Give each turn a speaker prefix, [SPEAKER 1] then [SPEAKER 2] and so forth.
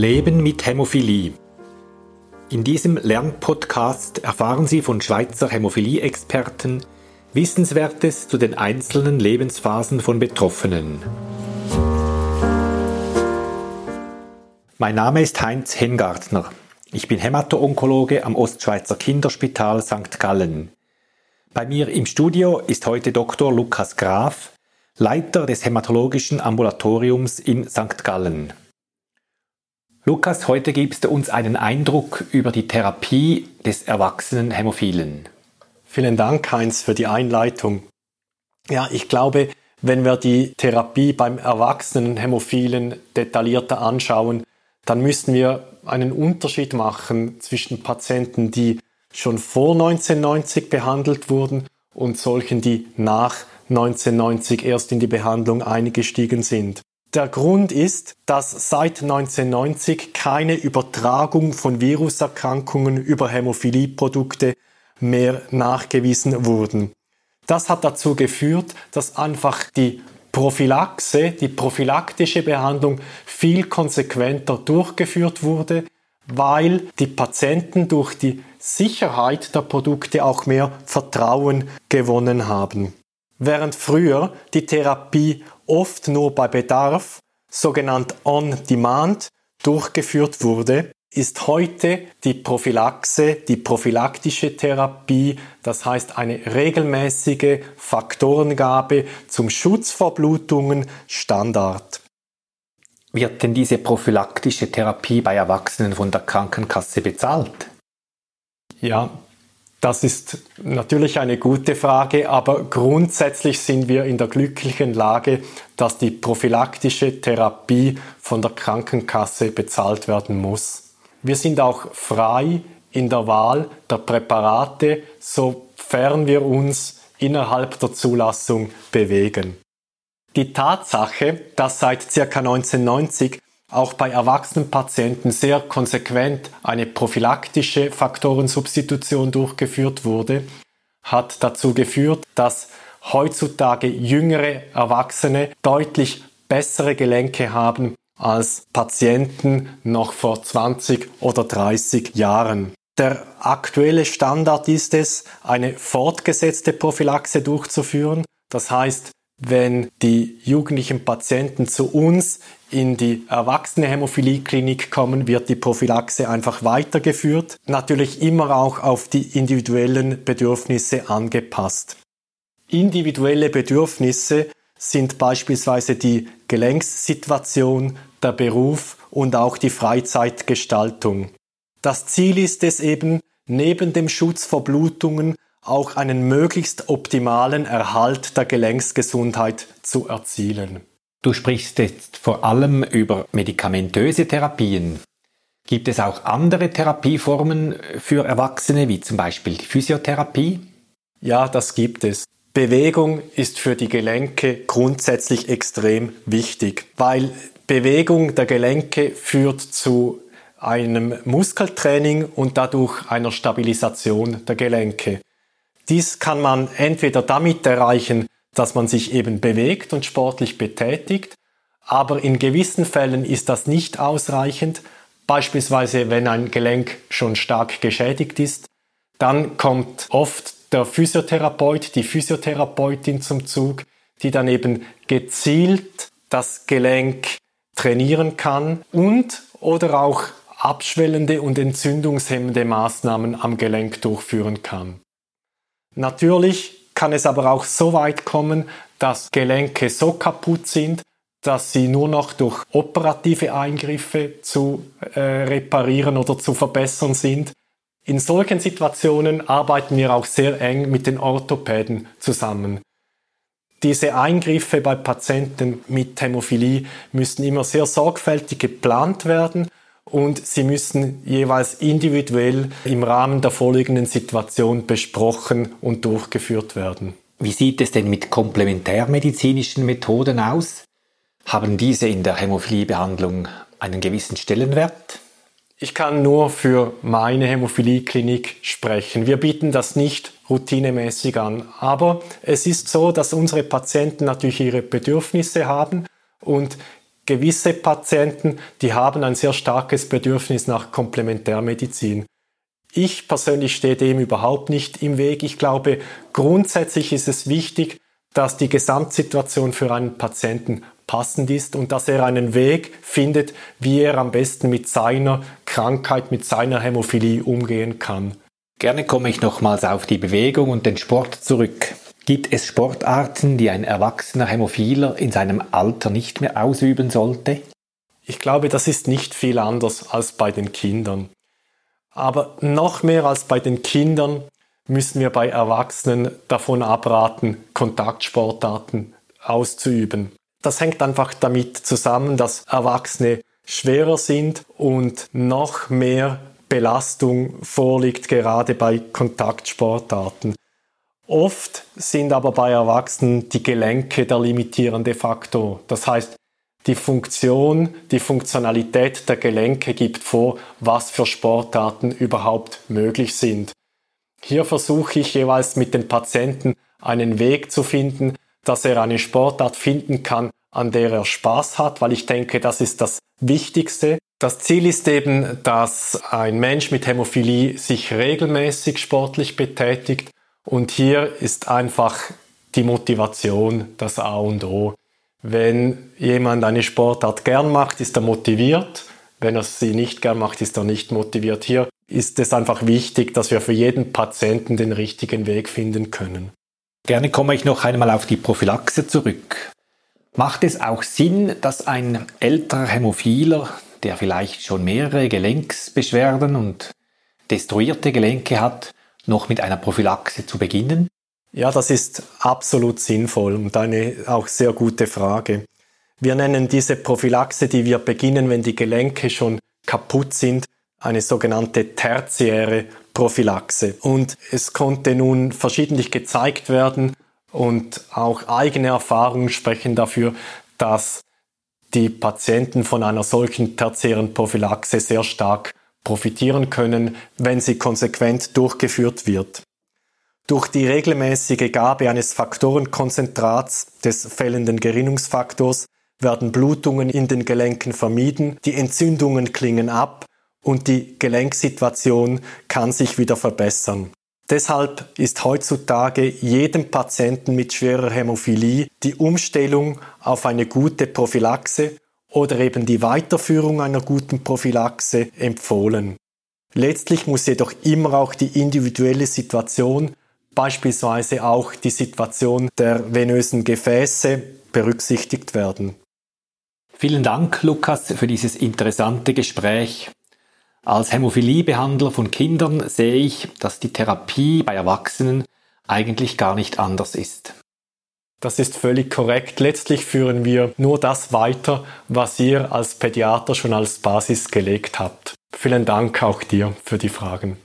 [SPEAKER 1] Leben mit Hämophilie. In diesem Lernpodcast erfahren Sie von Schweizer Hämophilie-Experten Wissenswertes zu den einzelnen Lebensphasen von Betroffenen. Mein Name ist Heinz Hengartner. Ich bin Hämato-Onkologe am Ostschweizer Kinderspital St. Gallen. Bei mir im Studio ist heute Dr. Lukas Graf, Leiter des Hämatologischen Ambulatoriums in St. Gallen. Lukas, heute gibst du uns einen Eindruck über die Therapie des erwachsenen Hämophilen.
[SPEAKER 2] Vielen Dank, Heinz, für die Einleitung. Ja, ich glaube, wenn wir die Therapie beim erwachsenen Hämophilen detaillierter anschauen, dann müssen wir einen Unterschied machen zwischen Patienten, die schon vor 1990 behandelt wurden und solchen, die nach 1990 erst in die Behandlung eingestiegen sind. Der Grund ist, dass seit 1990 keine Übertragung von Viruserkrankungen über Hämophilieprodukte mehr nachgewiesen wurden. Das hat dazu geführt, dass einfach die Prophylaxe, die prophylaktische Behandlung viel konsequenter durchgeführt wurde, weil die Patienten durch die Sicherheit der Produkte auch mehr Vertrauen gewonnen haben. Während früher die Therapie oft nur bei Bedarf, sogenannt on-demand, durchgeführt wurde, ist heute die Prophylaxe, die prophylaktische Therapie, das heißt eine regelmäßige Faktorengabe zum Schutz vor Blutungen Standard.
[SPEAKER 1] Wird denn diese prophylaktische Therapie bei Erwachsenen von der Krankenkasse bezahlt?
[SPEAKER 2] Ja, das ist natürlich eine gute Frage, aber grundsätzlich sind wir in der glücklichen Lage, dass die prophylaktische Therapie von der Krankenkasse bezahlt werden muss. Wir sind auch frei in der Wahl der Präparate, sofern wir uns innerhalb der Zulassung bewegen. Die Tatsache, dass seit ca. 1990 auch bei erwachsenen Patienten sehr konsequent eine prophylaktische Faktorensubstitution durchgeführt wurde, hat dazu geführt, dass heutzutage jüngere Erwachsene deutlich bessere Gelenke haben als Patienten noch vor 20 oder 30 Jahren. Der aktuelle Standard ist es, eine fortgesetzte Prophylaxe durchzuführen. Das heißt, wenn die jugendlichen Patienten zu uns in die erwachsene Hämophilie-Klinik kommen, wird die Prophylaxe einfach weitergeführt. Natürlich immer auch auf die individuellen Bedürfnisse angepasst. Individuelle Bedürfnisse sind beispielsweise die Gelenkssituation, der Beruf und auch die Freizeitgestaltung. Das Ziel ist es eben, neben dem Schutz vor Blutungen auch einen möglichst optimalen Erhalt der Gelenksgesundheit zu erzielen.
[SPEAKER 1] Du sprichst jetzt vor allem über medikamentöse Therapien. Gibt es auch andere Therapieformen für Erwachsene, wie zum Beispiel die Physiotherapie?
[SPEAKER 2] Ja, das gibt es. Bewegung ist für die Gelenke grundsätzlich extrem wichtig, weil Bewegung der Gelenke führt zu einem Muskeltraining und dadurch einer Stabilisation der Gelenke. Dies kann man entweder damit erreichen, dass man sich eben bewegt und sportlich betätigt, aber in gewissen Fällen ist das nicht ausreichend, beispielsweise wenn ein Gelenk schon stark geschädigt ist, dann kommt oft der Physiotherapeut, die Physiotherapeutin zum Zug, die dann eben gezielt das Gelenk trainieren kann und oder auch abschwellende und entzündungshemmende Maßnahmen am Gelenk durchführen kann. Natürlich kann es aber auch so weit kommen, dass Gelenke so kaputt sind, dass sie nur noch durch operative Eingriffe zu äh, reparieren oder zu verbessern sind. In solchen Situationen arbeiten wir auch sehr eng mit den Orthopäden zusammen. Diese Eingriffe bei Patienten mit Hämophilie müssen immer sehr sorgfältig geplant werden und sie müssen jeweils individuell im Rahmen der vorliegenden Situation besprochen und durchgeführt werden.
[SPEAKER 1] Wie sieht es denn mit komplementärmedizinischen Methoden aus? Haben diese in der Hämophiliebehandlung einen gewissen Stellenwert?
[SPEAKER 2] Ich kann nur für meine Hämophilie-Klinik sprechen. Wir bieten das nicht routinemäßig an. Aber es ist so, dass unsere Patienten natürlich ihre Bedürfnisse haben und gewisse Patienten, die haben ein sehr starkes Bedürfnis nach Komplementärmedizin. Ich persönlich stehe dem überhaupt nicht im Weg. Ich glaube, grundsätzlich ist es wichtig, dass die Gesamtsituation für einen Patienten passend ist und dass er einen Weg findet, wie er am besten mit seiner Krankheit, mit seiner Hämophilie umgehen kann.
[SPEAKER 1] Gerne komme ich nochmals auf die Bewegung und den Sport zurück. Gibt es Sportarten, die ein erwachsener Hämophiler in seinem Alter nicht mehr ausüben sollte?
[SPEAKER 2] Ich glaube, das ist nicht viel anders als bei den Kindern. Aber noch mehr als bei den Kindern müssen wir bei Erwachsenen davon abraten, Kontaktsportarten auszuüben. Das hängt einfach damit zusammen, dass Erwachsene schwerer sind und noch mehr Belastung vorliegt, gerade bei Kontaktsportarten. Oft sind aber bei Erwachsenen die Gelenke der limitierende Faktor. Das heißt, die Funktion, die Funktionalität der Gelenke gibt vor, was für Sportarten überhaupt möglich sind. Hier versuche ich jeweils mit den Patienten einen Weg zu finden, dass er eine Sportart finden kann, an der er Spaß hat, weil ich denke, das ist das Wichtigste. Das Ziel ist eben, dass ein Mensch mit Hämophilie sich regelmäßig sportlich betätigt und hier ist einfach die Motivation das A und O. Wenn jemand eine Sportart gern macht, ist er motiviert. Wenn er sie nicht gern macht, ist er nicht motiviert. Hier ist es einfach wichtig, dass wir für jeden Patienten den richtigen Weg finden können.
[SPEAKER 1] Gerne komme ich noch einmal auf die Prophylaxe zurück. Macht es auch Sinn, dass ein älterer Hämophiler, der vielleicht schon mehrere Gelenksbeschwerden und destruierte Gelenke hat, noch mit einer Prophylaxe zu beginnen?
[SPEAKER 2] Ja, das ist absolut sinnvoll und eine auch sehr gute Frage. Wir nennen diese Prophylaxe, die wir beginnen, wenn die Gelenke schon kaputt sind, eine sogenannte tertiäre Prophylaxe. Und es konnte nun verschiedentlich gezeigt werden und auch eigene Erfahrungen sprechen dafür, dass die Patienten von einer solchen tertiären Prophylaxe sehr stark profitieren können, wenn sie konsequent durchgeführt wird. Durch die regelmäßige Gabe eines Faktorenkonzentrats des fällenden Gerinnungsfaktors werden Blutungen in den Gelenken vermieden, die Entzündungen klingen ab und die Gelenksituation kann sich wieder verbessern. Deshalb ist heutzutage jedem Patienten mit schwerer Hämophilie die Umstellung auf eine gute Prophylaxe oder eben die Weiterführung einer guten Prophylaxe empfohlen. Letztlich muss jedoch immer auch die individuelle Situation, beispielsweise auch die Situation der venösen Gefäße, berücksichtigt werden.
[SPEAKER 1] Vielen Dank, Lukas, für dieses interessante Gespräch. Als Hämophiliebehandler von Kindern sehe ich, dass die Therapie bei Erwachsenen eigentlich gar nicht anders ist.
[SPEAKER 2] Das ist völlig korrekt. Letztlich führen wir nur das weiter, was ihr als Pädiater schon als Basis gelegt habt. Vielen Dank auch dir für die Fragen.